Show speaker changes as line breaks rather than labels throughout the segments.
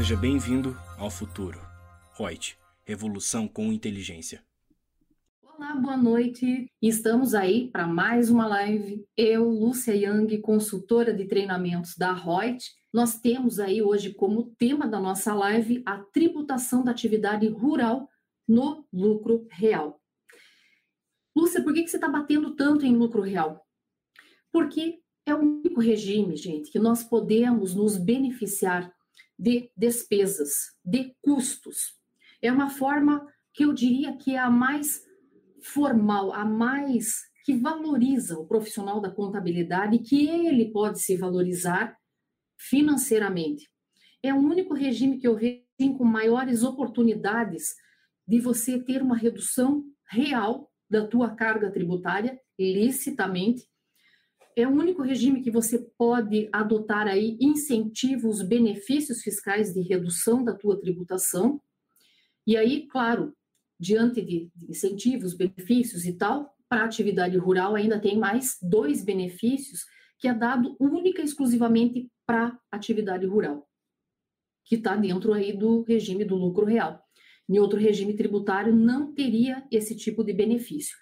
Seja bem-vindo ao futuro. Reut, revolução com inteligência.
Olá, boa noite. Estamos aí para mais uma live. Eu, Lúcia Yang, consultora de treinamentos da Reut. Nós temos aí hoje como tema da nossa live a tributação da atividade rural no lucro real. Lúcia, por que, que você está batendo tanto em lucro real? Porque é o único regime, gente, que nós podemos nos beneficiar de despesas, de custos. É uma forma que eu diria que é a mais formal, a mais que valoriza o profissional da contabilidade, que ele pode se valorizar financeiramente. É o único regime que eu vejo com maiores oportunidades de você ter uma redução real da tua carga tributária licitamente é o único regime que você pode adotar aí incentivos, benefícios fiscais de redução da tua tributação. E aí, claro, diante de incentivos, benefícios e tal, para a atividade rural ainda tem mais dois benefícios que é dado única e exclusivamente para atividade rural, que está dentro aí do regime do lucro real. Em outro regime tributário não teria esse tipo de benefício.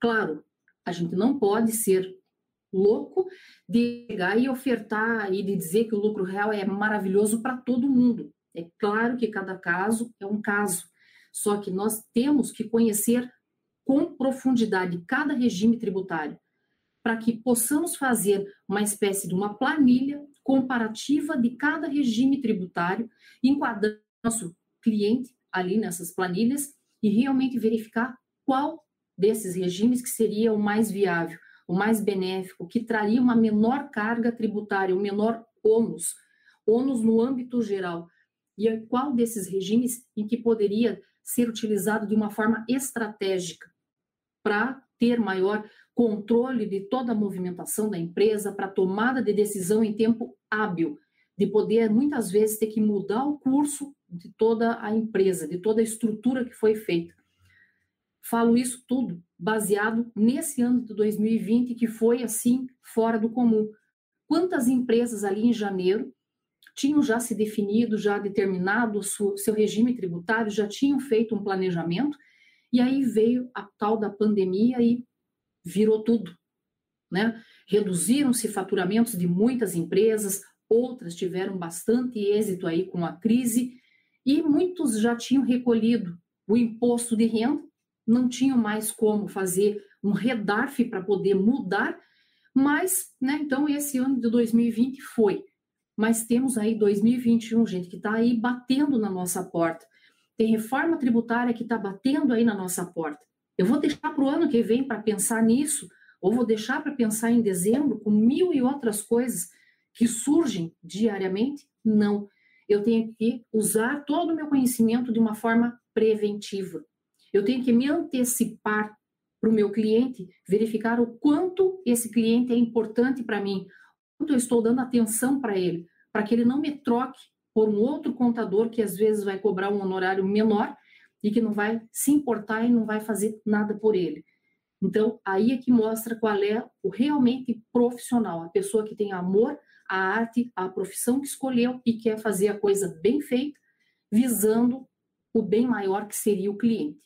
Claro, a gente não pode ser louco de pegar e ofertar e de dizer que o lucro real é maravilhoso para todo mundo. É claro que cada caso é um caso, só que nós temos que conhecer com profundidade cada regime tributário para que possamos fazer uma espécie de uma planilha comparativa de cada regime tributário, enquadrando nosso cliente ali nessas planilhas e realmente verificar qual desses regimes que seria o mais viável o mais benéfico, que traria uma menor carga tributária, um menor ônus, ônus no âmbito geral. E qual desses regimes em que poderia ser utilizado de uma forma estratégica para ter maior controle de toda a movimentação da empresa, para tomada de decisão em tempo hábil, de poder muitas vezes ter que mudar o curso de toda a empresa, de toda a estrutura que foi feita. Falo isso tudo baseado nesse ano de 2020 que foi assim fora do comum. Quantas empresas ali em janeiro tinham já se definido, já determinado o seu regime tributário, já tinham feito um planejamento, e aí veio a tal da pandemia e virou tudo, né? Reduziram-se faturamentos de muitas empresas, outras tiveram bastante êxito aí com a crise, e muitos já tinham recolhido o imposto de renda, não tinham mais como fazer um redarf para poder mudar, mas, né, então esse ano de 2020 foi. Mas temos aí 2021, gente, que está aí batendo na nossa porta. Tem reforma tributária que está batendo aí na nossa porta. Eu vou deixar para o ano que vem para pensar nisso, ou vou deixar para pensar em dezembro, com mil e outras coisas que surgem diariamente? Não. Eu tenho que usar todo o meu conhecimento de uma forma preventiva. Eu tenho que me antecipar para o meu cliente, verificar o quanto esse cliente é importante para mim, quanto eu estou dando atenção para ele, para que ele não me troque por um outro contador que às vezes vai cobrar um honorário menor e que não vai se importar e não vai fazer nada por ele. Então, aí é que mostra qual é o realmente profissional, a pessoa que tem amor à arte, à profissão que escolheu e quer fazer a coisa bem feita, visando o bem maior que seria o cliente.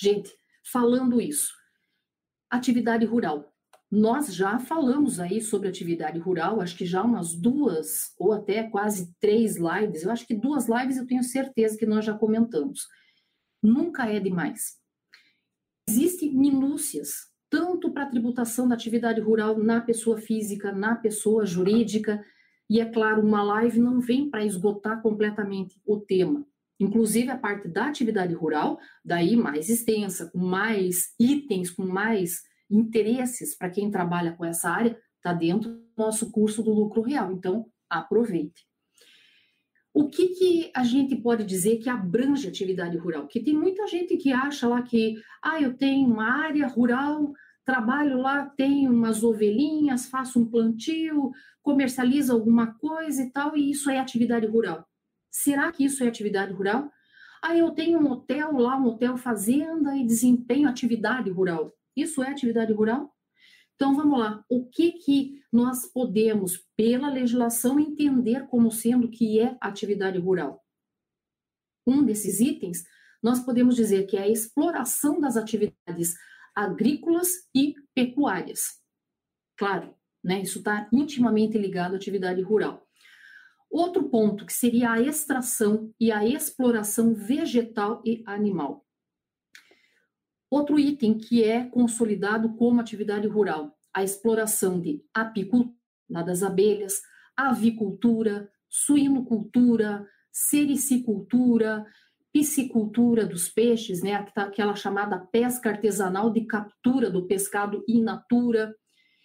Gente, falando isso, atividade rural. Nós já falamos aí sobre atividade rural, acho que já umas duas ou até quase três lives. Eu acho que duas lives eu tenho certeza que nós já comentamos. Nunca é demais. Existem minúcias, tanto para a tributação da atividade rural na pessoa física, na pessoa jurídica, e é claro, uma live não vem para esgotar completamente o tema. Inclusive a parte da atividade rural, daí mais extensa, com mais itens, com mais interesses para quem trabalha com essa área, está dentro do nosso curso do lucro real. Então, aproveite. O que, que a gente pode dizer que abrange atividade rural? Que tem muita gente que acha lá que, ah, eu tenho uma área rural, trabalho lá, tenho umas ovelhinhas, faço um plantio, comercializo alguma coisa e tal, e isso é atividade rural. Será que isso é atividade rural? Ah, eu tenho um hotel lá, um hotel fazenda e desempenho atividade rural. Isso é atividade rural? Então vamos lá. O que que nós podemos, pela legislação, entender como sendo que é atividade rural? Um desses itens, nós podemos dizer que é a exploração das atividades agrícolas e pecuárias. Claro, né, isso está intimamente ligado à atividade rural. Outro ponto que seria a extração e a exploração vegetal e animal. Outro item que é consolidado como atividade rural, a exploração de apicultura, das abelhas, avicultura, suinocultura, sericicultura, piscicultura dos peixes, né, aquela chamada pesca artesanal de captura do pescado in natura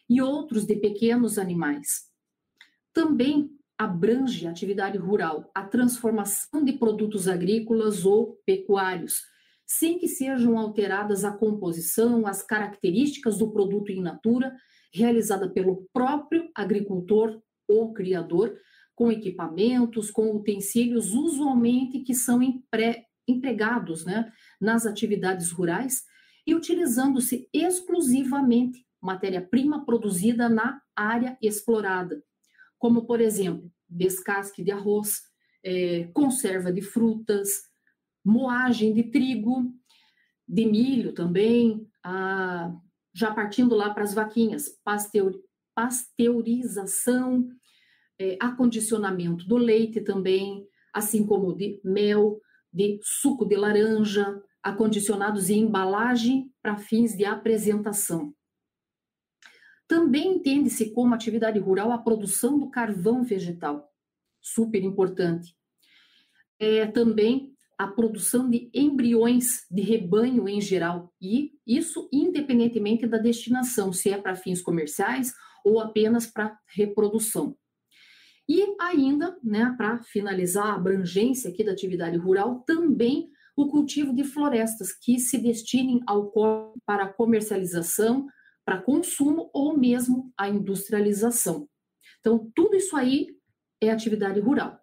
e outros de pequenos animais. Também abrange a atividade rural, a transformação de produtos agrícolas ou pecuários, sem que sejam alteradas a composição, as características do produto in natura, realizada pelo próprio agricultor ou criador, com equipamentos, com utensílios, usualmente que são empre, empregados né, nas atividades rurais e utilizando-se exclusivamente matéria-prima produzida na área explorada, como, por exemplo, descasque de arroz, é, conserva de frutas, moagem de trigo, de milho também, a, já partindo lá para as vaquinhas, pasteur, pasteurização, é, acondicionamento do leite também, assim como de mel, de suco de laranja, acondicionados em embalagem para fins de apresentação. Também entende-se como atividade rural a produção do carvão vegetal, super importante. É também a produção de embriões de rebanho em geral, e isso independentemente da destinação, se é para fins comerciais ou apenas para reprodução. E ainda, né, para finalizar a abrangência aqui da atividade rural, também o cultivo de florestas que se destinem ao para comercialização, para consumo ou mesmo a industrialização. Então, tudo isso aí é atividade rural.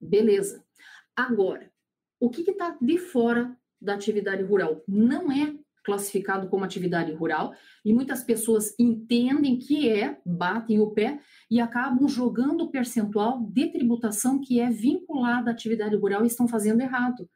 Beleza. Agora, o que está de fora da atividade rural? Não é classificado como atividade rural e muitas pessoas entendem que é, batem o pé e acabam jogando o percentual de tributação que é vinculada à atividade rural e estão fazendo errado.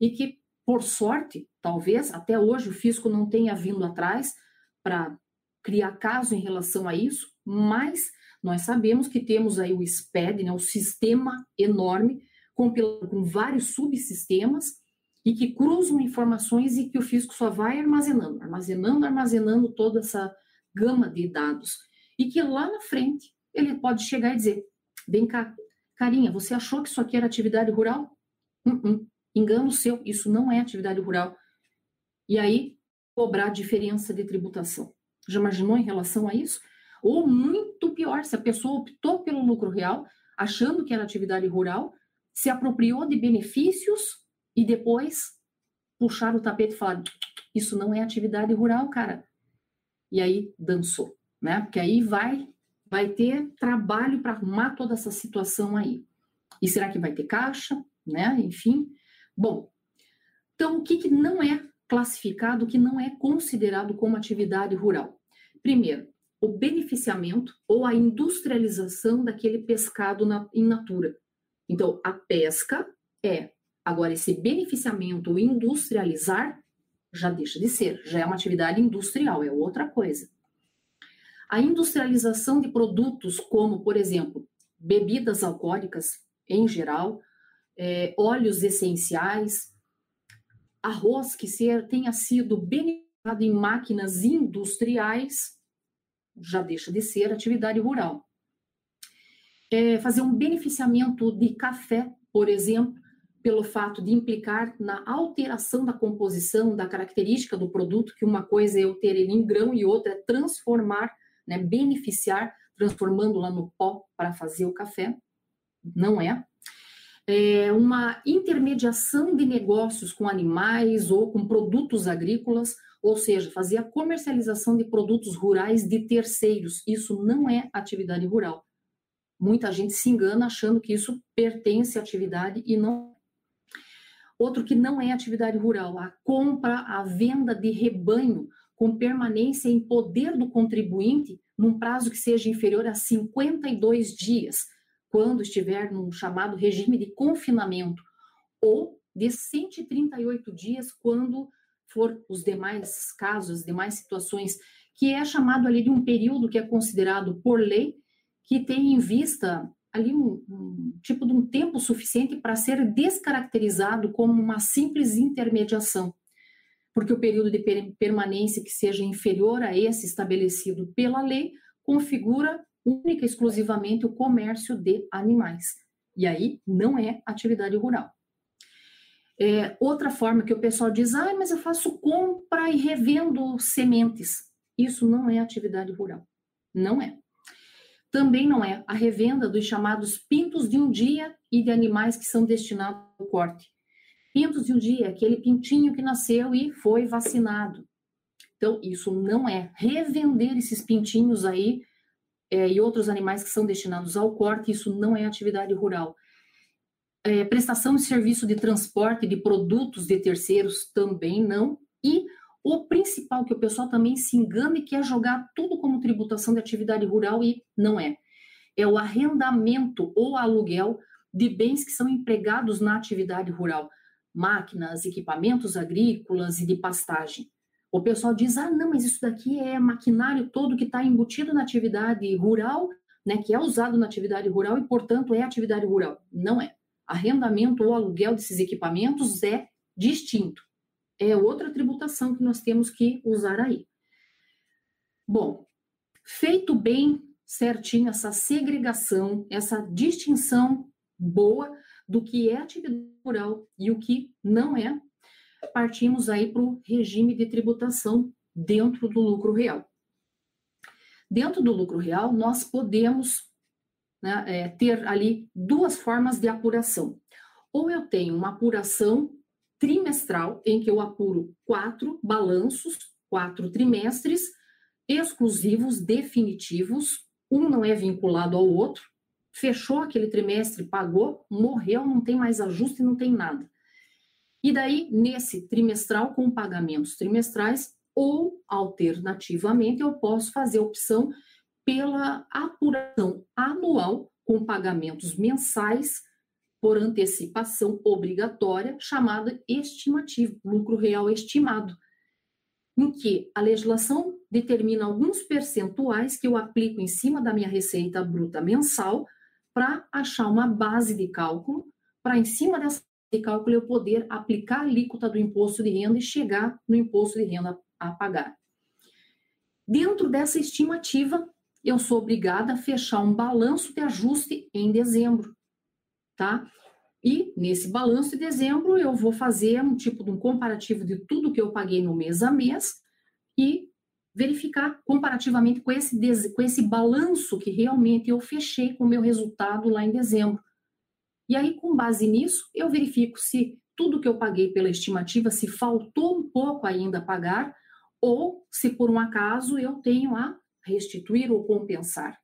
E que, por sorte, talvez até hoje o fisco não tenha vindo atrás para criar caso em relação a isso, mas nós sabemos que temos aí o SPED, né, o sistema enorme, compilado com vários subsistemas, e que cruzam informações e que o fisco só vai armazenando, armazenando, armazenando toda essa gama de dados. E que lá na frente ele pode chegar e dizer: vem cá, carinha, você achou que isso aqui era atividade rural? Uh -uh, engano seu, isso não é atividade rural. E aí cobrar diferença de tributação. Já imaginou em relação a isso? Ou muito pior, se a pessoa optou pelo lucro real, achando que era atividade rural, se apropriou de benefícios e depois puxar o tapete e falar: isso não é atividade rural, cara. E aí dançou, né? Porque aí vai vai ter trabalho para arrumar toda essa situação aí. E será que vai ter caixa, né? Enfim. Bom, então o que, que não é classificado, que não é considerado como atividade rural? Primeiro, o beneficiamento ou a industrialização daquele pescado na, in natura. Então, a pesca é Agora, esse beneficiamento, industrializar, já deixa de ser, já é uma atividade industrial, é outra coisa. A industrialização de produtos como, por exemplo, bebidas alcoólicas em geral, é, óleos essenciais, arroz que ser, tenha sido beneficiado em máquinas industriais, já deixa de ser atividade rural. É, fazer um beneficiamento de café, por exemplo, pelo fato de implicar na alteração da composição, da característica do produto, que uma coisa é eu ter ele em grão e outra é transformar, né, beneficiar, transformando lá no pó para fazer o café. Não é. É uma intermediação de negócios com animais ou com produtos agrícolas, ou seja, fazer a comercialização de produtos rurais de terceiros. Isso não é atividade rural. Muita gente se engana achando que isso pertence à atividade e não Outro que não é atividade rural, a compra, a venda de rebanho com permanência em poder do contribuinte num prazo que seja inferior a 52 dias, quando estiver num chamado regime de confinamento, ou de 138 dias, quando for os demais casos, as demais situações, que é chamado ali de um período que é considerado por lei, que tem em vista ali um, um tipo de um tempo suficiente para ser descaracterizado como uma simples intermediação, porque o período de permanência que seja inferior a esse estabelecido pela lei configura única e exclusivamente o comércio de animais. E aí não é atividade rural. É, outra forma que o pessoal diz, ah, mas eu faço compra e revendo sementes. Isso não é atividade rural. Não é. Também não é a revenda dos chamados pintos de um dia e de animais que são destinados ao corte. Pintos de um dia, aquele pintinho que nasceu e foi vacinado. Então, isso não é. Revender esses pintinhos aí é, e outros animais que são destinados ao corte, isso não é atividade rural é, prestação de serviço de transporte de produtos de terceiros também não. E o principal que o pessoal também se engana e quer jogar tudo como tributação de atividade rural e não é. É o arrendamento ou aluguel de bens que são empregados na atividade rural, máquinas, equipamentos agrícolas e de pastagem. O pessoal diz: ah, não, mas isso daqui é maquinário todo que está embutido na atividade rural, né, que é usado na atividade rural e, portanto, é atividade rural. Não é arrendamento ou aluguel desses equipamentos é distinto. É outra tributação que nós temos que usar aí. Bom, feito bem certinho essa segregação, essa distinção boa do que é atividade rural e o que não é, partimos aí para o regime de tributação dentro do lucro real. Dentro do lucro real, nós podemos né, é, ter ali duas formas de apuração. Ou eu tenho uma apuração trimestral, em que eu apuro quatro balanços, quatro trimestres, exclusivos, definitivos, um não é vinculado ao outro, fechou aquele trimestre, pagou, morreu, não tem mais ajuste, não tem nada. E daí, nesse trimestral, com pagamentos trimestrais, ou alternativamente, eu posso fazer opção pela apuração anual com pagamentos mensais por antecipação obrigatória, chamada estimativa, lucro real estimado, em que a legislação determina alguns percentuais que eu aplico em cima da minha receita bruta mensal para achar uma base de cálculo, para em cima dessa de cálculo eu poder aplicar a alíquota do imposto de renda e chegar no imposto de renda a pagar. Dentro dessa estimativa, eu sou obrigada a fechar um balanço de ajuste em dezembro, tá? E nesse balanço de dezembro eu vou fazer um tipo de um comparativo de tudo que eu paguei no mês a mês e verificar comparativamente com esse, com esse balanço que realmente eu fechei com o meu resultado lá em dezembro. E aí, com base nisso, eu verifico se tudo que eu paguei pela estimativa, se faltou um pouco ainda a pagar, ou se por um acaso eu tenho a restituir ou compensar.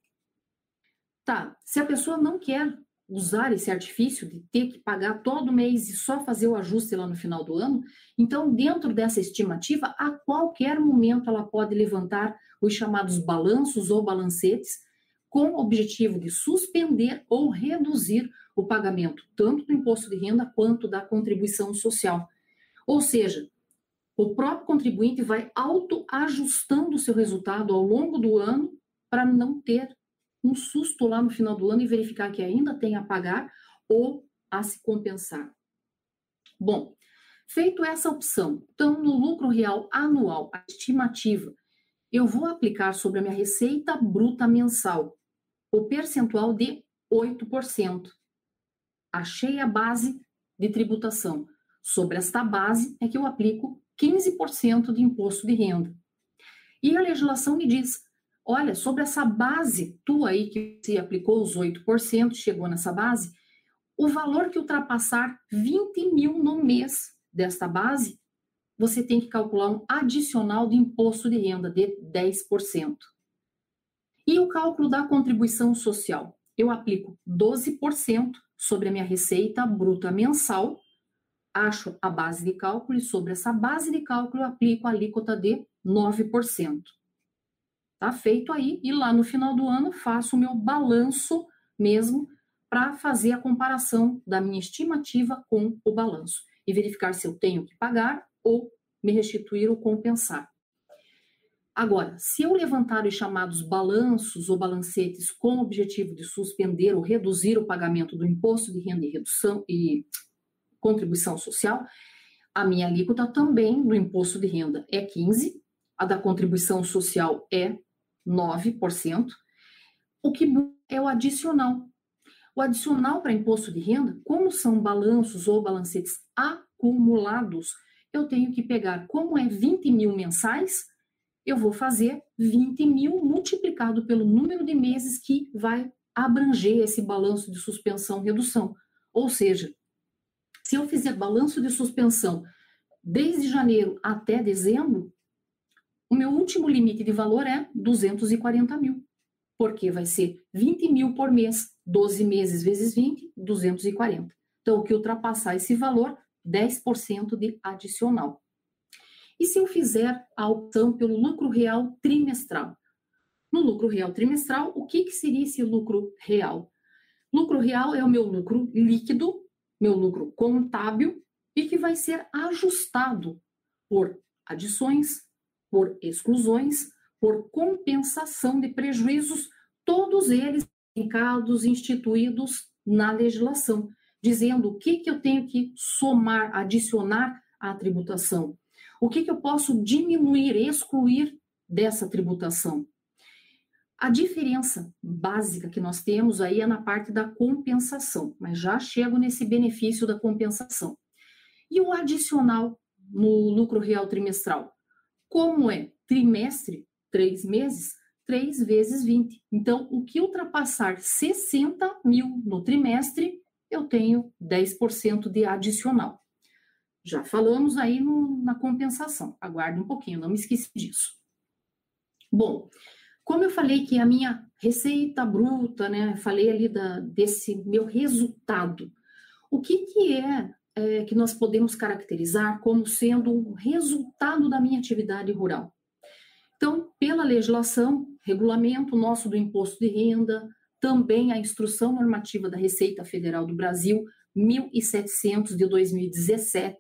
Tá, se a pessoa não quer usar esse artifício de ter que pagar todo mês e só fazer o ajuste lá no final do ano, então, dentro dessa estimativa, a qualquer momento ela pode levantar os chamados balanços ou balancetes, com o objetivo de suspender ou reduzir o pagamento tanto do imposto de renda quanto da contribuição social. Ou seja, o próprio contribuinte vai autoajustando o seu resultado ao longo do ano para não ter um susto lá no final do ano e verificar que ainda tem a pagar ou a se compensar. Bom, feito essa opção, então no lucro real anual, a estimativa, eu vou aplicar sobre a minha receita bruta mensal o percentual de 8%. Achei a base de tributação. Sobre esta base é que eu aplico 15% de imposto de renda. E a legislação me diz: olha, sobre essa base tua aí que você aplicou os 8%, chegou nessa base, o valor que ultrapassar 20 mil no mês desta base, você tem que calcular um adicional de imposto de renda de 10%. E o cálculo da contribuição social? Eu aplico 12% sobre a minha receita bruta mensal acho a base de cálculo e sobre essa base de cálculo eu aplico a alíquota de 9%. Tá feito aí, e lá no final do ano faço o meu balanço mesmo para fazer a comparação da minha estimativa com o balanço e verificar se eu tenho que pagar ou me restituir ou compensar. Agora, se eu levantar os chamados balanços ou balancetes com o objetivo de suspender ou reduzir o pagamento do imposto de renda e redução e contribuição social, a minha alíquota também do imposto de renda é 15, a da contribuição social é 9%. O que é o adicional. O adicional para imposto de renda, como são balanços ou balancetes acumulados, eu tenho que pegar, como é 20 mil mensais, eu vou fazer 20 mil multiplicado pelo número de meses que vai abranger esse balanço de suspensão redução. Ou seja, se eu fizer balanço de suspensão desde janeiro até dezembro, o meu último limite de valor é 240 mil, porque vai ser 20 mil por mês, 12 meses vezes 20, 240. Então, o que ultrapassar esse valor, 10% de adicional. E se eu fizer a opção pelo lucro real trimestral? No lucro real trimestral, o que, que seria esse lucro real? Lucro real é o meu lucro líquido, meu lucro contábil, e que vai ser ajustado por adições, por exclusões, por compensação de prejuízos, todos eles indicados, instituídos na legislação, dizendo o que, que eu tenho que somar, adicionar à tributação. O que, que eu posso diminuir, excluir dessa tributação? A diferença básica que nós temos aí é na parte da compensação, mas já chego nesse benefício da compensação. E o adicional no lucro real trimestral? Como é trimestre, três meses, três vezes 20. Então, o que ultrapassar 60 mil no trimestre, eu tenho 10% de adicional. Já falamos aí no, na compensação. Aguarde um pouquinho, não me esqueci disso. Bom, como eu falei que a minha receita bruta, né? Falei ali da, desse meu resultado. O que, que é, é que nós podemos caracterizar como sendo um resultado da minha atividade rural? Então, pela legislação, regulamento nosso do imposto de renda, também a instrução normativa da Receita Federal do Brasil, 1700 de 2017,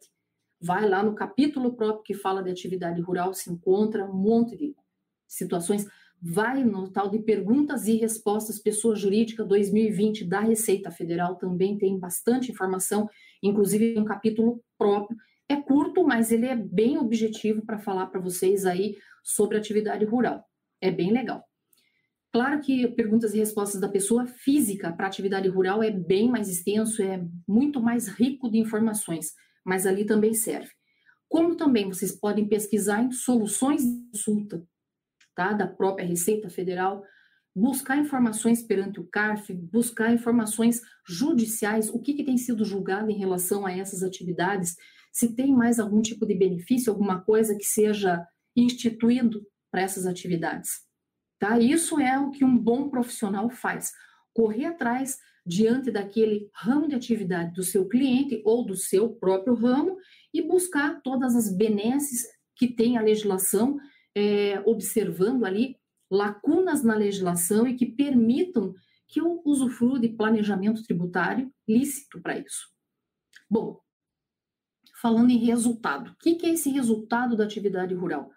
vai lá no capítulo próprio que fala de atividade rural, se encontra um monte de situações. Vai no tal de perguntas e respostas pessoa jurídica 2020 da Receita Federal, também tem bastante informação, inclusive um capítulo próprio. É curto, mas ele é bem objetivo para falar para vocês aí sobre atividade rural. É bem legal. Claro que perguntas e respostas da pessoa física para atividade rural é bem mais extenso, é muito mais rico de informações mas ali também serve. Como também vocês podem pesquisar em soluções de consulta, tá? Da própria Receita Federal, buscar informações perante o CARF, buscar informações judiciais, o que, que tem sido julgado em relação a essas atividades, se tem mais algum tipo de benefício, alguma coisa que seja instituído para essas atividades. Tá? Isso é o que um bom profissional faz, correr atrás diante daquele ramo de atividade do seu cliente ou do seu próprio ramo e buscar todas as benesses que tem a legislação, é, observando ali lacunas na legislação e que permitam que eu usufrua de planejamento tributário lícito para isso. Bom, falando em resultado, o que, é esse resultado da atividade rural?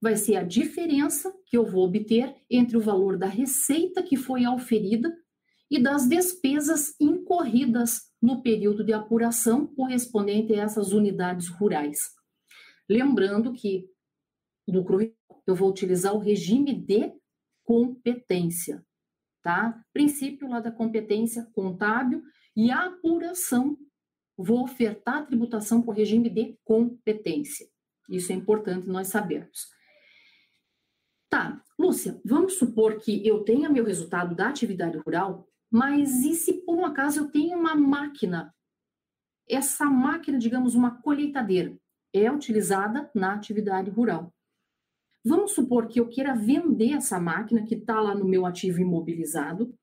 Vai ser a diferença que eu vou obter entre o valor da receita que foi auferida e das despesas incorridas no período de apuração correspondente a essas unidades rurais. Lembrando que lucro eu vou utilizar o regime de competência, tá? Princípio lá da competência contábil e a apuração vou ofertar a tributação por regime de competência. Isso é importante nós sabermos. Tá, Lúcia, vamos supor que eu tenha meu resultado da atividade rural mas e se por um acaso eu tenho uma máquina? Essa máquina, digamos, uma colheitadeira, é utilizada na atividade rural. Vamos supor que eu queira vender essa máquina que está lá no meu ativo imobilizado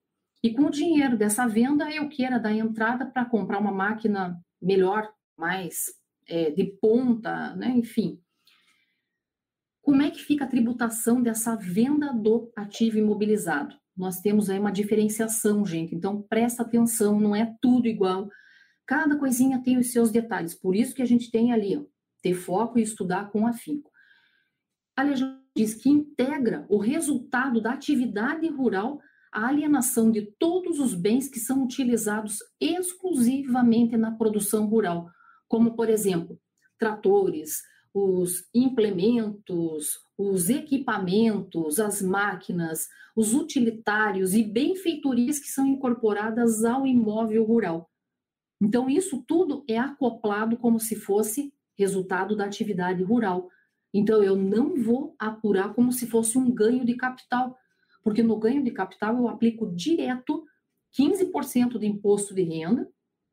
e com o dinheiro dessa venda eu queira dar entrada para comprar uma máquina melhor, mais é, de ponta, né? enfim. como é que fica a tributação dessa venda do ativo imobilizado? Nós temos aí uma diferenciação, gente, então presta atenção, não é tudo igual. Cada coisinha tem os seus detalhes, por isso que a gente tem ali, ó, ter foco e estudar com afinco. A legislação diz que integra o resultado da atividade rural a alienação de todos os bens que são utilizados exclusivamente na produção rural, como, por exemplo, tratores, os implementos, os equipamentos, as máquinas, os utilitários e benfeitorias que são incorporadas ao imóvel rural. Então, isso tudo é acoplado como se fosse resultado da atividade rural. Então, eu não vou apurar como se fosse um ganho de capital, porque no ganho de capital eu aplico direto 15% de imposto de renda,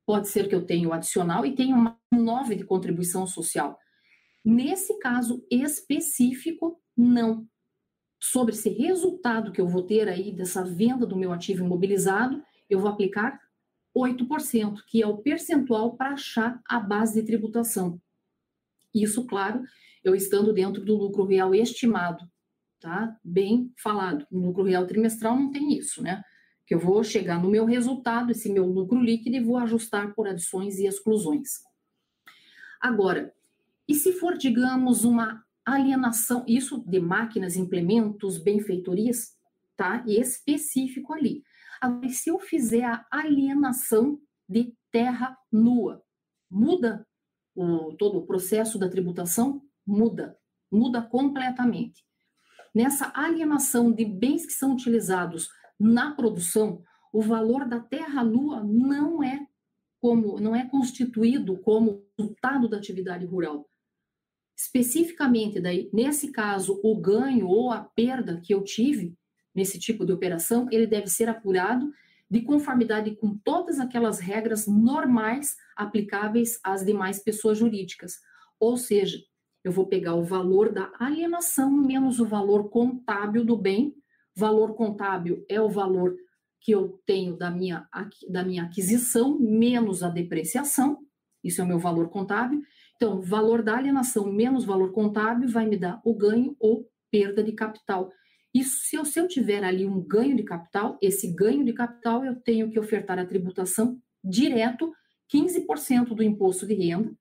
pode ser que eu tenha o adicional e tenha uma 9 de contribuição social. Nesse caso específico, não. Sobre esse resultado que eu vou ter aí dessa venda do meu ativo imobilizado, eu vou aplicar 8%, que é o percentual para achar a base de tributação. Isso, claro, eu estando dentro do lucro real estimado, tá? Bem falado. No lucro real trimestral não tem isso, né? Que eu vou chegar no meu resultado, esse meu lucro líquido, e vou ajustar por adições e exclusões. Agora, e se for, digamos, uma alienação, isso de máquinas, implementos, benfeitorias, tá? E específico ali. Agora, se eu fizer a alienação de terra nua, muda o, todo o processo da tributação? Muda, muda completamente. Nessa alienação de bens que são utilizados na produção, o valor da terra nua não é como não é constituído como resultado da atividade rural. Especificamente, daí, nesse caso, o ganho ou a perda que eu tive nesse tipo de operação, ele deve ser apurado de conformidade com todas aquelas regras normais aplicáveis às demais pessoas jurídicas. Ou seja, eu vou pegar o valor da alienação menos o valor contábil do bem. Valor contábil é o valor que eu tenho da minha, da minha aquisição menos a depreciação. Isso é o meu valor contábil. Então, valor da alienação menos valor contábil vai me dar o ganho ou perda de capital. E se eu, se eu tiver ali um ganho de capital, esse ganho de capital eu tenho que ofertar a tributação direto, 15% do imposto de renda.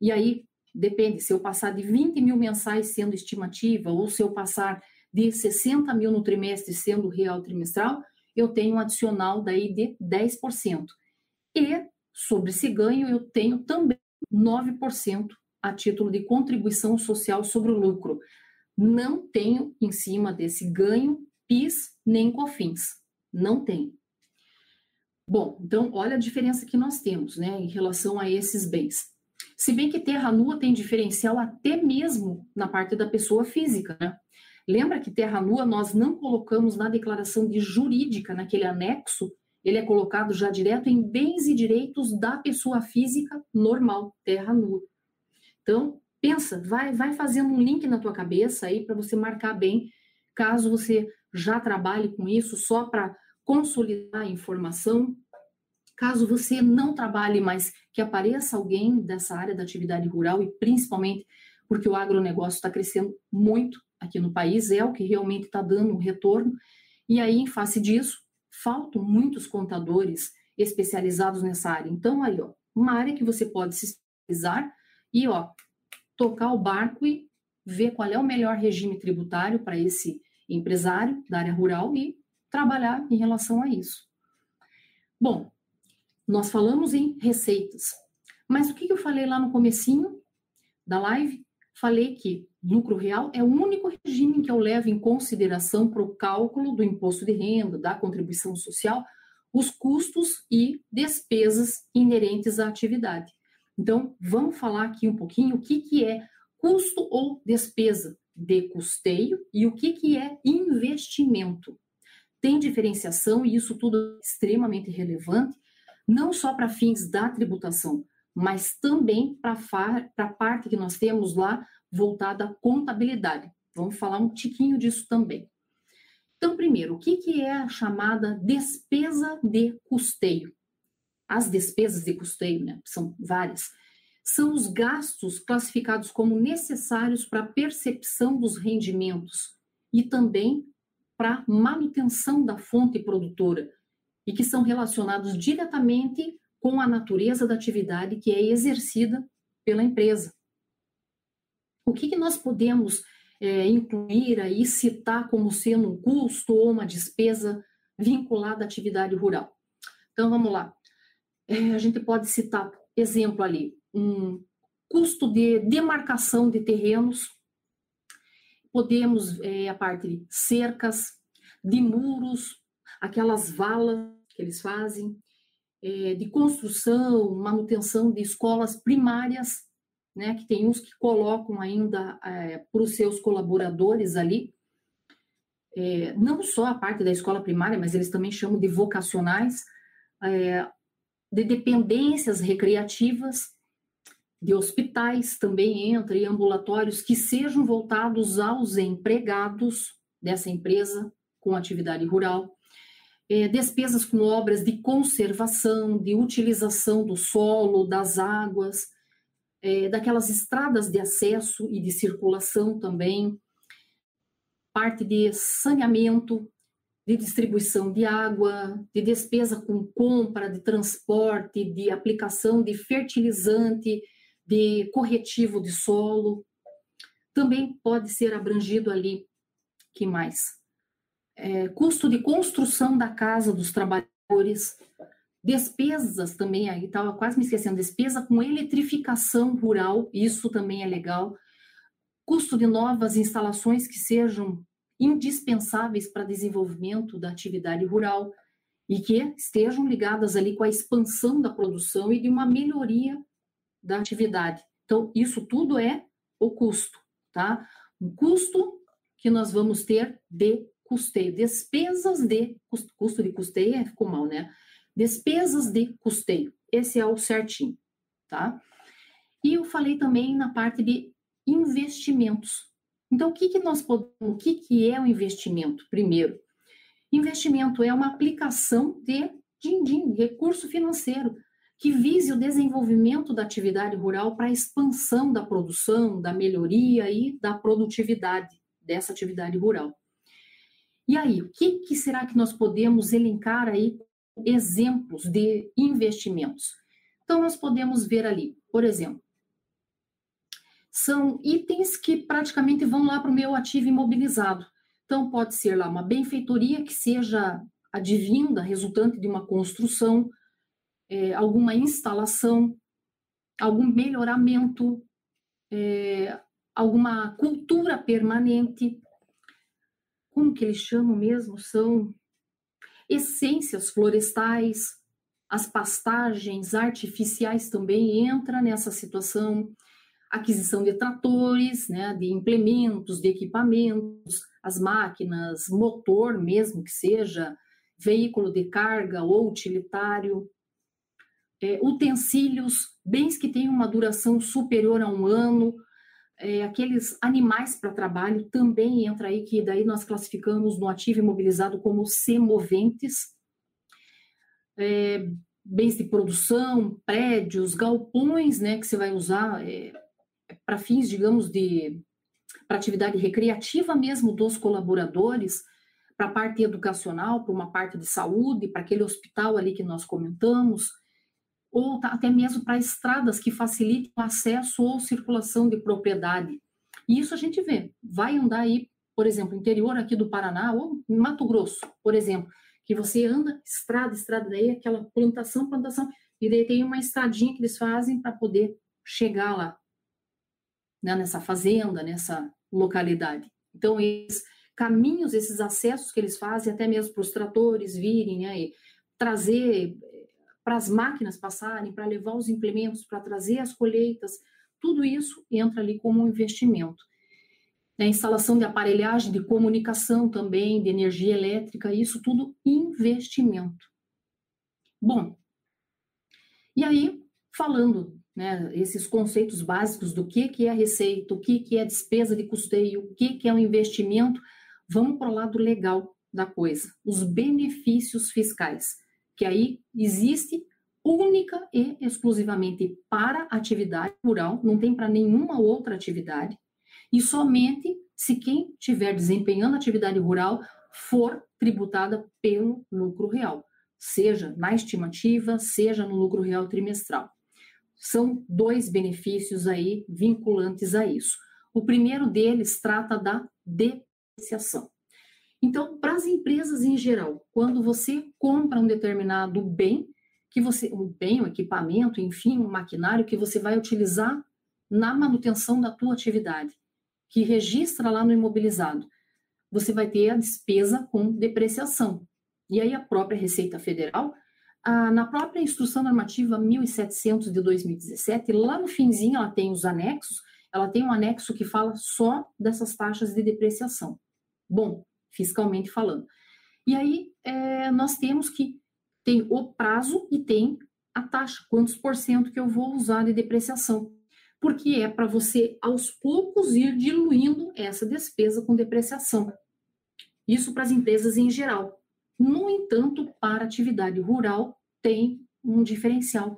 E aí, depende, se eu passar de 20 mil mensais sendo estimativa, ou se eu passar de 60 mil no trimestre sendo real trimestral, eu tenho um adicional daí de 10%. E sobre esse ganho eu tenho também 9% a título de contribuição social sobre o lucro. Não tenho em cima desse ganho PIS nem COFINS. Não tem. Bom, então olha a diferença que nós temos, né, em relação a esses bens. Se bem que terra nua tem diferencial até mesmo na parte da pessoa física, né? Lembra que terra nua nós não colocamos na declaração de jurídica, naquele anexo, ele é colocado já direto em bens e direitos da pessoa física normal, terra nua. Então, pensa, vai, vai fazendo um link na tua cabeça aí para você marcar bem, caso você já trabalhe com isso só para consolidar a informação, caso você não trabalhe, mas que apareça alguém dessa área da atividade rural e principalmente porque o agronegócio está crescendo muito aqui no país, é o que realmente está dando um retorno, e aí, em face disso, faltam muitos contadores especializados nessa área. Então, aí, ó, uma área que você pode se especializar e, ó, tocar o barco e ver qual é o melhor regime tributário para esse empresário da área rural e trabalhar em relação a isso. Bom, nós falamos em receitas, mas o que eu falei lá no comecinho da live? Falei que lucro real é o único regime que eu levo em consideração para o cálculo do imposto de renda, da contribuição social, os custos e despesas inerentes à atividade. Então, vamos falar aqui um pouquinho o que, que é custo ou despesa de custeio e o que, que é investimento. Tem diferenciação e isso tudo é extremamente relevante, não só para fins da tributação, mas também para a parte que nós temos lá voltada à contabilidade. Vamos falar um tiquinho disso também. Então, primeiro, o que, que é a chamada despesa de custeio? As despesas de custeio, né, são várias, são os gastos classificados como necessários para a percepção dos rendimentos e também para manutenção da fonte produtora e que são relacionados diretamente com a natureza da atividade que é exercida pela empresa. O que, que nós podemos é, incluir aí, citar como sendo um custo ou uma despesa vinculada à atividade rural? Então, vamos lá. É, a gente pode citar, exemplo ali, um custo de demarcação de terrenos, podemos, é, a parte de cercas, de muros, aquelas valas que eles fazem, é, de construção, manutenção de escolas primárias, né, que tem uns que colocam ainda é, para os seus colaboradores ali, é, não só a parte da escola primária, mas eles também chamam de vocacionais, é, de dependências recreativas, de hospitais também entra, e ambulatórios que sejam voltados aos empregados dessa empresa com atividade rural, é, despesas com obras de conservação, de utilização do solo, das águas, é, daquelas estradas de acesso e de circulação também, parte de saneamento, de distribuição de água, de despesa com compra, de transporte, de aplicação de fertilizante, de corretivo de solo. Também pode ser abrangido ali, que mais? É, custo de construção da casa dos trabalhadores, despesas também, aí estava quase me esquecendo, despesa com eletrificação rural, isso também é legal, custo de novas instalações que sejam indispensáveis para desenvolvimento da atividade rural e que estejam ligadas ali com a expansão da produção e de uma melhoria da atividade. Então, isso tudo é o custo, tá? O custo que nós vamos ter de custeio, despesas de custo de custeio, é, ficou mal, né? Despesas de custeio, esse é o certinho, tá? E eu falei também na parte de investimentos. Então, o que, que nós podemos, o que, que é o investimento? Primeiro, investimento é uma aplicação de din-din, recurso financeiro, que vise o desenvolvimento da atividade rural para a expansão da produção, da melhoria e da produtividade dessa atividade rural. E aí, o que, que será que nós podemos elencar aí exemplos de investimentos? Então, nós podemos ver ali, por exemplo, são itens que praticamente vão lá para o meu ativo imobilizado. Então, pode ser lá uma benfeitoria que seja advinda, resultante de uma construção, é, alguma instalação, algum melhoramento, é, alguma cultura permanente. Como que eles chamam mesmo? São essências florestais, as pastagens artificiais também entra nessa situação, aquisição de tratores, né, de implementos, de equipamentos, as máquinas, motor mesmo que seja, veículo de carga ou utilitário, é, utensílios, bens que têm uma duração superior a um ano, é, aqueles animais para trabalho também entra aí, que daí nós classificamos no ativo imobilizado como semoventes, é, bens de produção, prédios, galpões, né, que você vai usar é, para fins, digamos, de para atividade recreativa mesmo dos colaboradores, para a parte educacional, para uma parte de saúde, para aquele hospital ali que nós comentamos, ou tá, até mesmo para estradas que facilitem o acesso ou circulação de propriedade. E isso a gente vê. Vai andar aí, por exemplo, interior aqui do Paraná ou Mato Grosso, por exemplo, que você anda estrada, estrada, daí aquela plantação, plantação, e daí tem uma estradinha que eles fazem para poder chegar lá, né, nessa fazenda, nessa localidade. Então, esses caminhos, esses acessos que eles fazem, até mesmo para os tratores virem, né, e trazer para as máquinas passarem, para levar os implementos, para trazer as colheitas, tudo isso entra ali como um investimento. A instalação de aparelhagem de comunicação também, de energia elétrica, isso tudo investimento. Bom, e aí, falando né, esses conceitos básicos do que, que é receita, o que, que é despesa de custeio, o que, que é um investimento, vamos para o lado legal da coisa, os benefícios fiscais que aí existe única e exclusivamente para atividade rural, não tem para nenhuma outra atividade, e somente se quem estiver desempenhando atividade rural for tributada pelo lucro real, seja na estimativa, seja no lucro real trimestral. São dois benefícios aí vinculantes a isso. O primeiro deles trata da depreciação. Então, para as empresas em geral, quando você compra um determinado bem, que você, um bem, um equipamento, enfim, um maquinário que você vai utilizar na manutenção da tua atividade, que registra lá no imobilizado, você vai ter a despesa com depreciação. E aí a própria Receita Federal, a, na própria Instrução Normativa 1700 de 2017, lá no finzinho ela tem os anexos, ela tem um anexo que fala só dessas taxas de depreciação. Bom, fiscalmente falando. E aí é, nós temos que tem o prazo e tem a taxa, quantos por cento que eu vou usar de depreciação. Porque é para você, aos poucos, ir diluindo essa despesa com depreciação. Isso para as empresas em geral. No entanto, para atividade rural, tem um diferencial.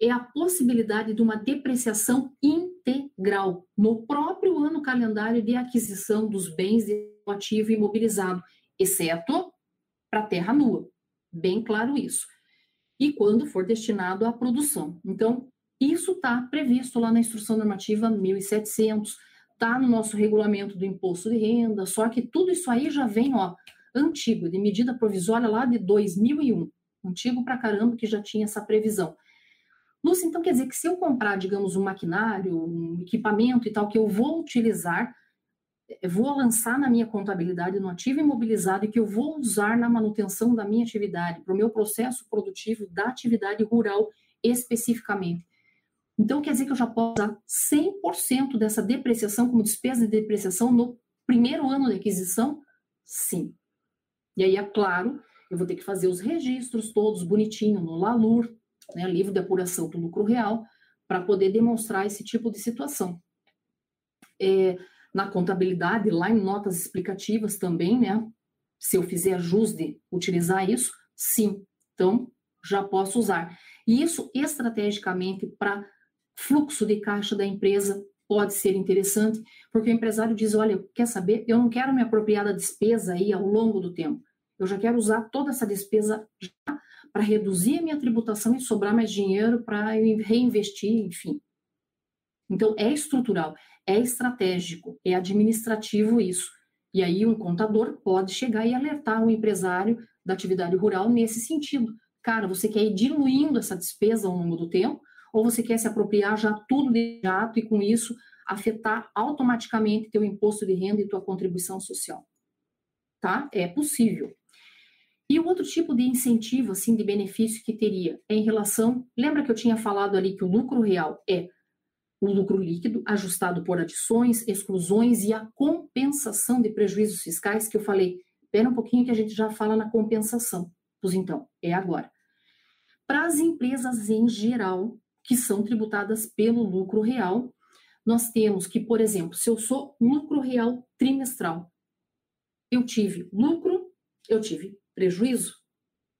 É a possibilidade de uma depreciação integral no próprio ano calendário de aquisição dos bens de ativo imobilizado, exceto para terra nua. Bem claro isso. E quando for destinado à produção. Então, isso está previsto lá na Instrução Normativa 1700, está no nosso regulamento do imposto de renda, só que tudo isso aí já vem, ó, antigo, de medida provisória lá de 2001. Antigo pra caramba que já tinha essa previsão. Lúcia, então quer dizer que se eu comprar, digamos, um maquinário, um equipamento e tal, que eu vou utilizar vou lançar na minha contabilidade no ativo imobilizado e que eu vou usar na manutenção da minha atividade, para o meu processo produtivo da atividade rural especificamente. Então, quer dizer que eu já posso usar 100% dessa depreciação como despesa de depreciação no primeiro ano de aquisição? Sim. E aí, é claro, eu vou ter que fazer os registros todos bonitinho no LALUR, né, livro de apuração do lucro real, para poder demonstrar esse tipo de situação. É, na contabilidade, lá em notas explicativas também, né? Se eu fizer jus de utilizar isso, sim, então já posso usar. E isso estrategicamente para fluxo de caixa da empresa pode ser interessante, porque o empresário diz: olha, quer saber? Eu não quero me apropriar da despesa aí ao longo do tempo. Eu já quero usar toda essa despesa para reduzir a minha tributação e sobrar mais dinheiro para reinvestir, enfim. Então, é estrutural é estratégico, é administrativo isso. E aí um contador pode chegar e alertar o empresário da atividade rural nesse sentido. Cara, você quer ir diluindo essa despesa ao longo do tempo, ou você quer se apropriar já tudo de jato e com isso afetar automaticamente teu imposto de renda e tua contribuição social? Tá? É possível. E o outro tipo de incentivo, assim, de benefício que teria é em relação. Lembra que eu tinha falado ali que o lucro real é o lucro líquido ajustado por adições, exclusões e a compensação de prejuízos fiscais, que eu falei, espera um pouquinho que a gente já fala na compensação. Pois então, é agora. Para as empresas em geral, que são tributadas pelo lucro real, nós temos que, por exemplo, se eu sou lucro real trimestral, eu tive lucro, eu tive prejuízo,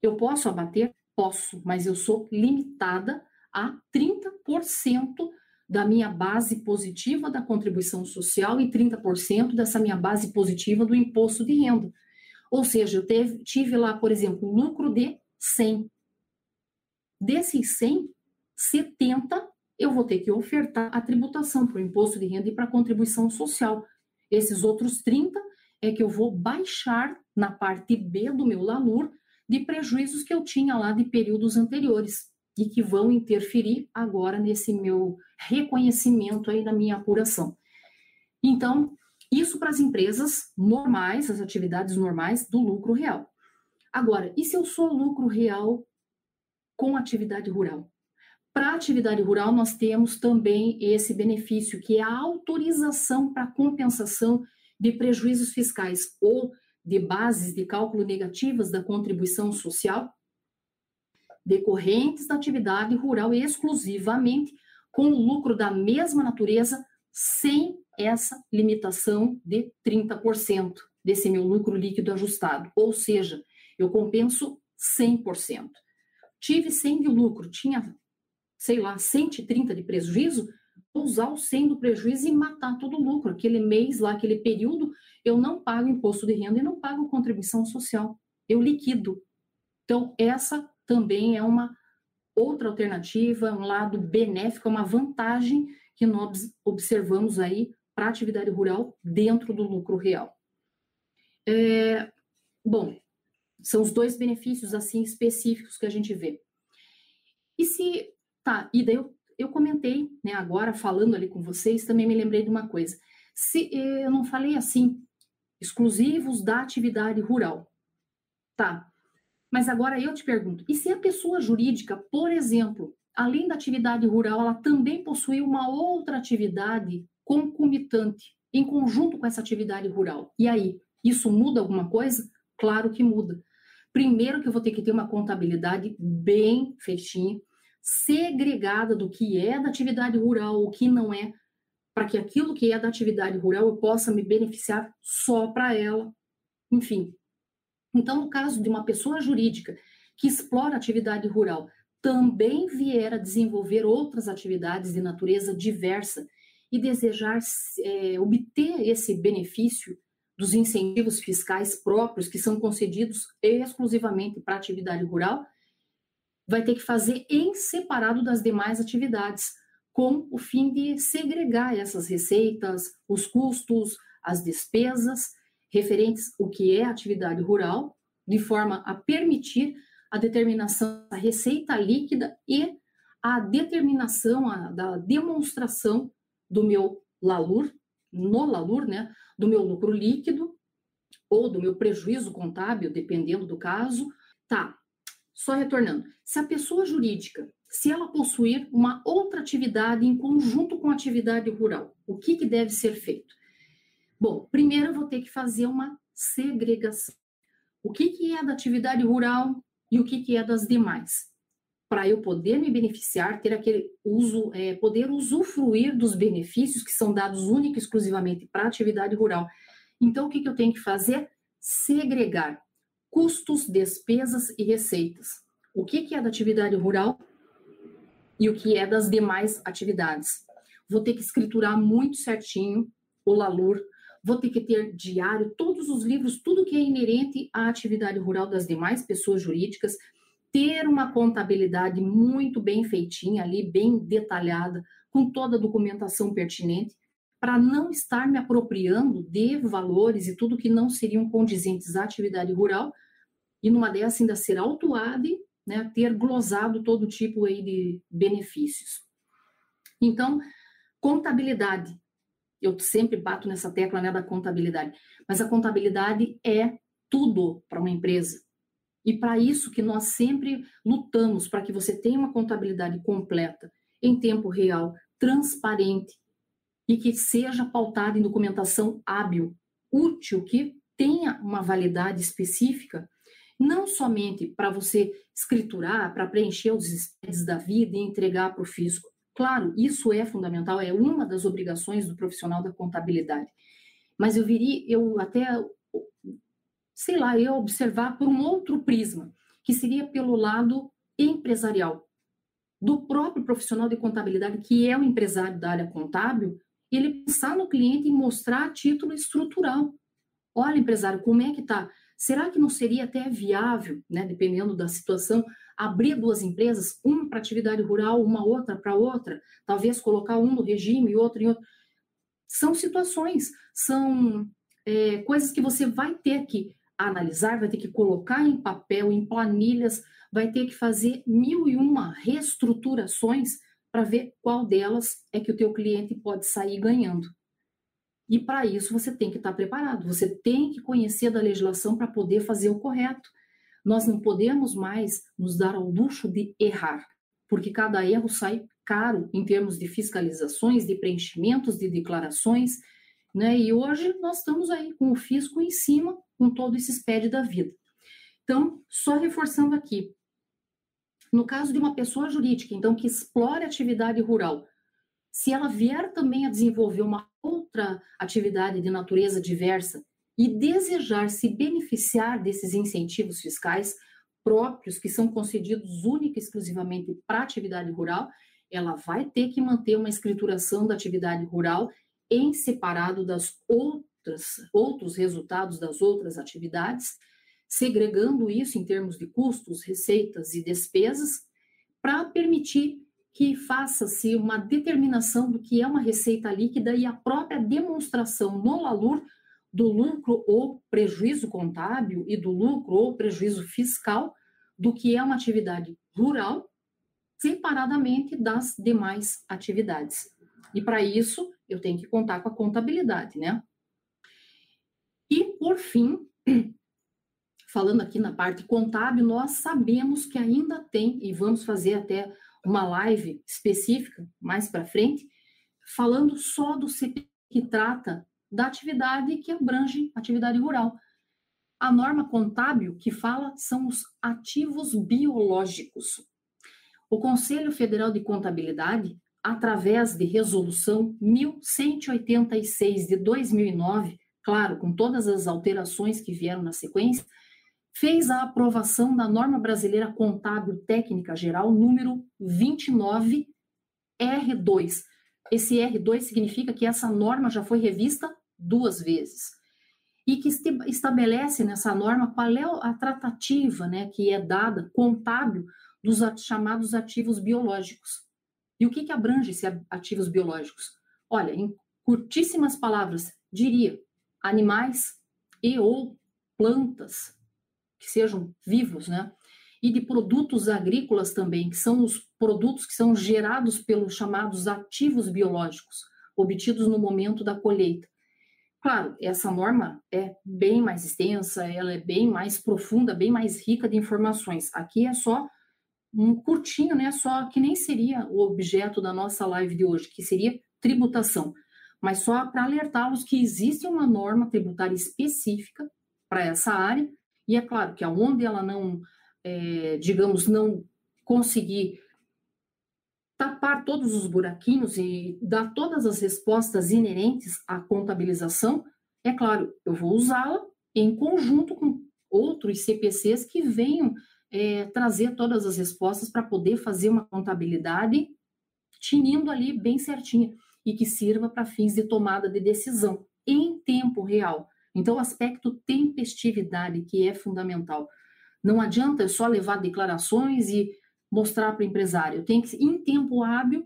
eu posso abater? Posso, mas eu sou limitada a 30% da minha base positiva da contribuição social e 30% dessa minha base positiva do imposto de renda. Ou seja, eu teve, tive lá, por exemplo, um lucro de 100. Desses 100, 70 eu vou ter que ofertar a tributação para o imposto de renda e para a contribuição social. Esses outros 30 é que eu vou baixar na parte B do meu LALUR de prejuízos que eu tinha lá de períodos anteriores e que vão interferir agora nesse meu reconhecimento aí na minha apuração. Então, isso para as empresas normais, as atividades normais do lucro real. Agora, e se eu sou lucro real com atividade rural? Para atividade rural, nós temos também esse benefício, que é a autorização para compensação de prejuízos fiscais ou de bases de cálculo negativas da contribuição social decorrentes da atividade rural exclusivamente com lucro da mesma natureza, sem essa limitação de 30% desse meu lucro líquido ajustado. Ou seja, eu compenso 100%. tive 100 de lucro, tinha, sei lá, 130 de prejuízo, usar o 100 do prejuízo e matar todo o lucro. Aquele mês lá, aquele período, eu não pago imposto de renda e não pago contribuição social. Eu liquido. Então, essa também é uma outra alternativa, um lado benéfico, uma vantagem que nós observamos aí para a atividade rural dentro do lucro real. É, bom, são os dois benefícios assim específicos que a gente vê. E se tá, e daí eu, eu comentei, né, agora falando ali com vocês, também me lembrei de uma coisa. Se eu não falei assim, exclusivos da atividade rural. Tá. Mas agora eu te pergunto, e se a pessoa jurídica, por exemplo, além da atividade rural, ela também possui uma outra atividade concomitante, em conjunto com essa atividade rural? E aí, isso muda alguma coisa? Claro que muda. Primeiro que eu vou ter que ter uma contabilidade bem feitinha, segregada do que é da atividade rural, o que não é, para que aquilo que é da atividade rural eu possa me beneficiar só para ela. Enfim. Então, no caso de uma pessoa jurídica que explora atividade rural, também vier a desenvolver outras atividades de natureza diversa e desejar é, obter esse benefício dos incentivos fiscais próprios que são concedidos exclusivamente para a atividade rural, vai ter que fazer em separado das demais atividades, com o fim de segregar essas receitas, os custos, as despesas referentes ao que é atividade rural, de forma a permitir a determinação da receita líquida e a determinação a, da demonstração do meu LALUR, no LALUR, né, do meu lucro líquido ou do meu prejuízo contábil, dependendo do caso. Tá, só retornando. Se a pessoa jurídica, se ela possuir uma outra atividade em conjunto com a atividade rural, o que, que deve ser feito? Bom, primeiro eu vou ter que fazer uma segregação. O que, que é da atividade rural e o que, que é das demais? para eu poder me beneficiar, ter aquele uso, é, poder usufruir dos benefícios que são dados única e exclusivamente para a atividade rural. Então, o que, que eu tenho que fazer? Segregar custos, despesas e receitas. O que, é da atividade rural e o que é das demais atividades. Vou ter que escriturar muito certinho o LALUR, vou ter que ter diário, todos os livros, tudo que é inerente à atividade rural das demais pessoas jurídicas, ter uma contabilidade muito bem feitinha ali, bem detalhada, com toda a documentação pertinente, para não estar me apropriando de valores e tudo que não seriam condizentes à atividade rural, e numa dessas ainda ser autuado e né, ter glosado todo tipo aí de benefícios. Então, contabilidade. Eu sempre bato nessa tecla né, da contabilidade, mas a contabilidade é tudo para uma empresa. E para isso que nós sempre lutamos para que você tenha uma contabilidade completa, em tempo real, transparente e que seja pautada em documentação hábil, útil, que tenha uma validade específica, não somente para você escriturar, para preencher os expedientes da vida e entregar para o fisco. Claro, isso é fundamental, é uma das obrigações do profissional da contabilidade. Mas eu viria, eu até sei lá, eu observar por um outro prisma, que seria pelo lado empresarial. Do próprio profissional de contabilidade, que é o empresário da área contábil, ele pensar no cliente e mostrar título estrutural. Olha, empresário, como é que está? Será que não seria até viável, né, dependendo da situação, abrir duas empresas, uma para atividade rural, uma outra para outra, talvez colocar um no regime e outro em outro? São situações, são é, coisas que você vai ter que analisar, vai ter que colocar em papel, em planilhas, vai ter que fazer mil e uma reestruturações para ver qual delas é que o teu cliente pode sair ganhando. E para isso você tem que estar preparado, você tem que conhecer da legislação para poder fazer o correto. Nós não podemos mais nos dar ao luxo de errar, porque cada erro sai caro em termos de fiscalizações, de preenchimentos, de declarações, né? E hoje nós estamos aí com o fisco em cima com todo esse SPED da vida. Então, só reforçando aqui, no caso de uma pessoa jurídica, então, que explore atividade rural, se ela vier também a desenvolver uma outra atividade de natureza diversa e desejar se beneficiar desses incentivos fiscais, próprios que são concedidos única e exclusivamente para atividade rural, ela vai ter que manter uma escrituração da atividade rural em separado das outras outros resultados das outras atividades, segregando isso em termos de custos, receitas e despesas, para permitir que faça-se uma determinação do que é uma receita líquida e a própria demonstração no LALUR do lucro ou prejuízo contábil e do lucro ou prejuízo fiscal do que é uma atividade rural, separadamente das demais atividades. E para isso, eu tenho que contar com a contabilidade, né? E, por fim, falando aqui na parte contábil, nós sabemos que ainda tem, e vamos fazer até uma live específica mais para frente, falando só do CP que trata da atividade que abrange atividade rural. A norma contábil que fala são os ativos biológicos. O Conselho Federal de Contabilidade, através de resolução 1186 de 2009, claro, com todas as alterações que vieram na sequência, fez a aprovação da norma brasileira contábil técnica geral número 29 R2. Esse R2 significa que essa norma já foi revista duas vezes. E que estabelece nessa norma qual é a tratativa né, que é dada, contábil, dos chamados ativos biológicos. E o que, que abrange esses ativos biológicos? Olha, em curtíssimas palavras, diria animais e ou plantas que sejam vivos, né? E de produtos agrícolas também, que são os produtos que são gerados pelos chamados ativos biológicos, obtidos no momento da colheita. Claro, essa norma é bem mais extensa, ela é bem mais profunda, bem mais rica de informações. Aqui é só um curtinho, né? Só que nem seria o objeto da nossa live de hoje, que seria tributação, mas só para alertá-los que existe uma norma tributária específica para essa área, e é claro que aonde ela não, é, digamos, não conseguir tapar todos os buraquinhos e dar todas as respostas inerentes à contabilização, é claro, eu vou usá-la em conjunto com outros CPCs que venham é, trazer todas as respostas para poder fazer uma contabilidade tinindo ali bem certinha e que sirva para fins de tomada de decisão em tempo real. Então, o aspecto tempestividade que é fundamental. Não adianta só levar declarações e mostrar para o empresário. Eu tenho que, em tempo hábil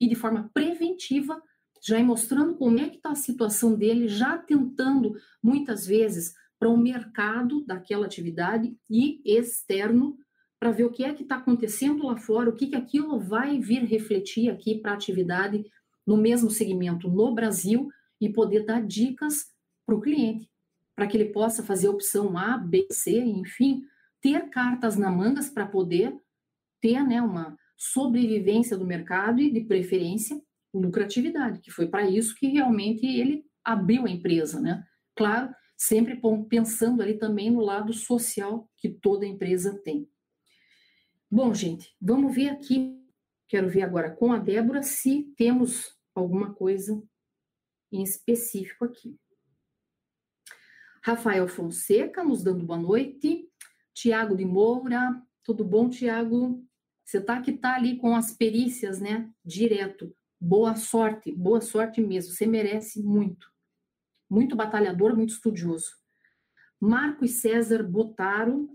e de forma preventiva, já ir mostrando como é que está a situação dele, já tentando, muitas vezes, para o mercado daquela atividade e externo, para ver o que é que está acontecendo lá fora, o que, que aquilo vai vir refletir aqui para a atividade no mesmo segmento no Brasil e poder dar dicas para o cliente, para que ele possa fazer a opção A, B, C, enfim, ter cartas na mangas para poder ter né, uma sobrevivência do mercado e, de preferência, lucratividade, que foi para isso que realmente ele abriu a empresa, né? Claro, sempre pensando ali também no lado social que toda empresa tem. Bom, gente, vamos ver aqui. Quero ver agora com a Débora se temos alguma coisa em específico aqui. Rafael Fonseca nos dando boa noite. Tiago de Moura, tudo bom, Tiago? Você tá que tá ali com as perícias, né? Direto. Boa sorte, boa sorte mesmo. Você merece muito. Muito batalhador, muito estudioso. Marcos César Botaro,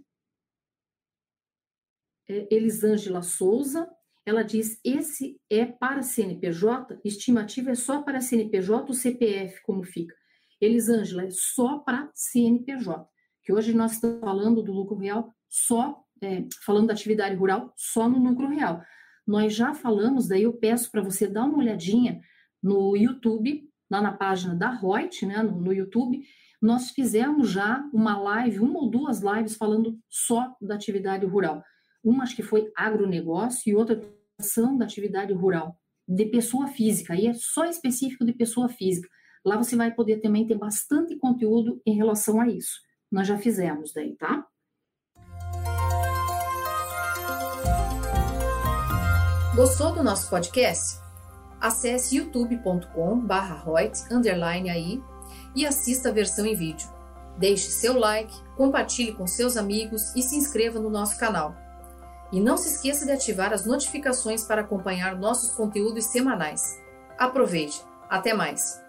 é, Elisângela Souza, ela diz: esse é para CNPJ, estimativa é só para CNPJ ou CPF, como fica? Elisângela, só para CNPJ, que hoje nós estamos falando do lucro real só é, falando da atividade rural só no lucro real. Nós já falamos, daí eu peço para você dar uma olhadinha no YouTube, lá na página da Reut, né, no, no YouTube, nós fizemos já uma live, uma ou duas lives falando só da atividade rural. Uma acho que foi agronegócio e outra ação da atividade rural, de pessoa física, aí é só específico de pessoa física. Lá você vai poder também ter bastante conteúdo em relação a isso. Nós já fizemos daí, tá?
Gostou do nosso podcast? Acesse youtube.com barra underline aí e assista a versão em vídeo.
Deixe seu like, compartilhe com seus amigos e se inscreva no nosso canal. E não se esqueça de ativar as notificações para acompanhar nossos conteúdos semanais. Aproveite! Até mais!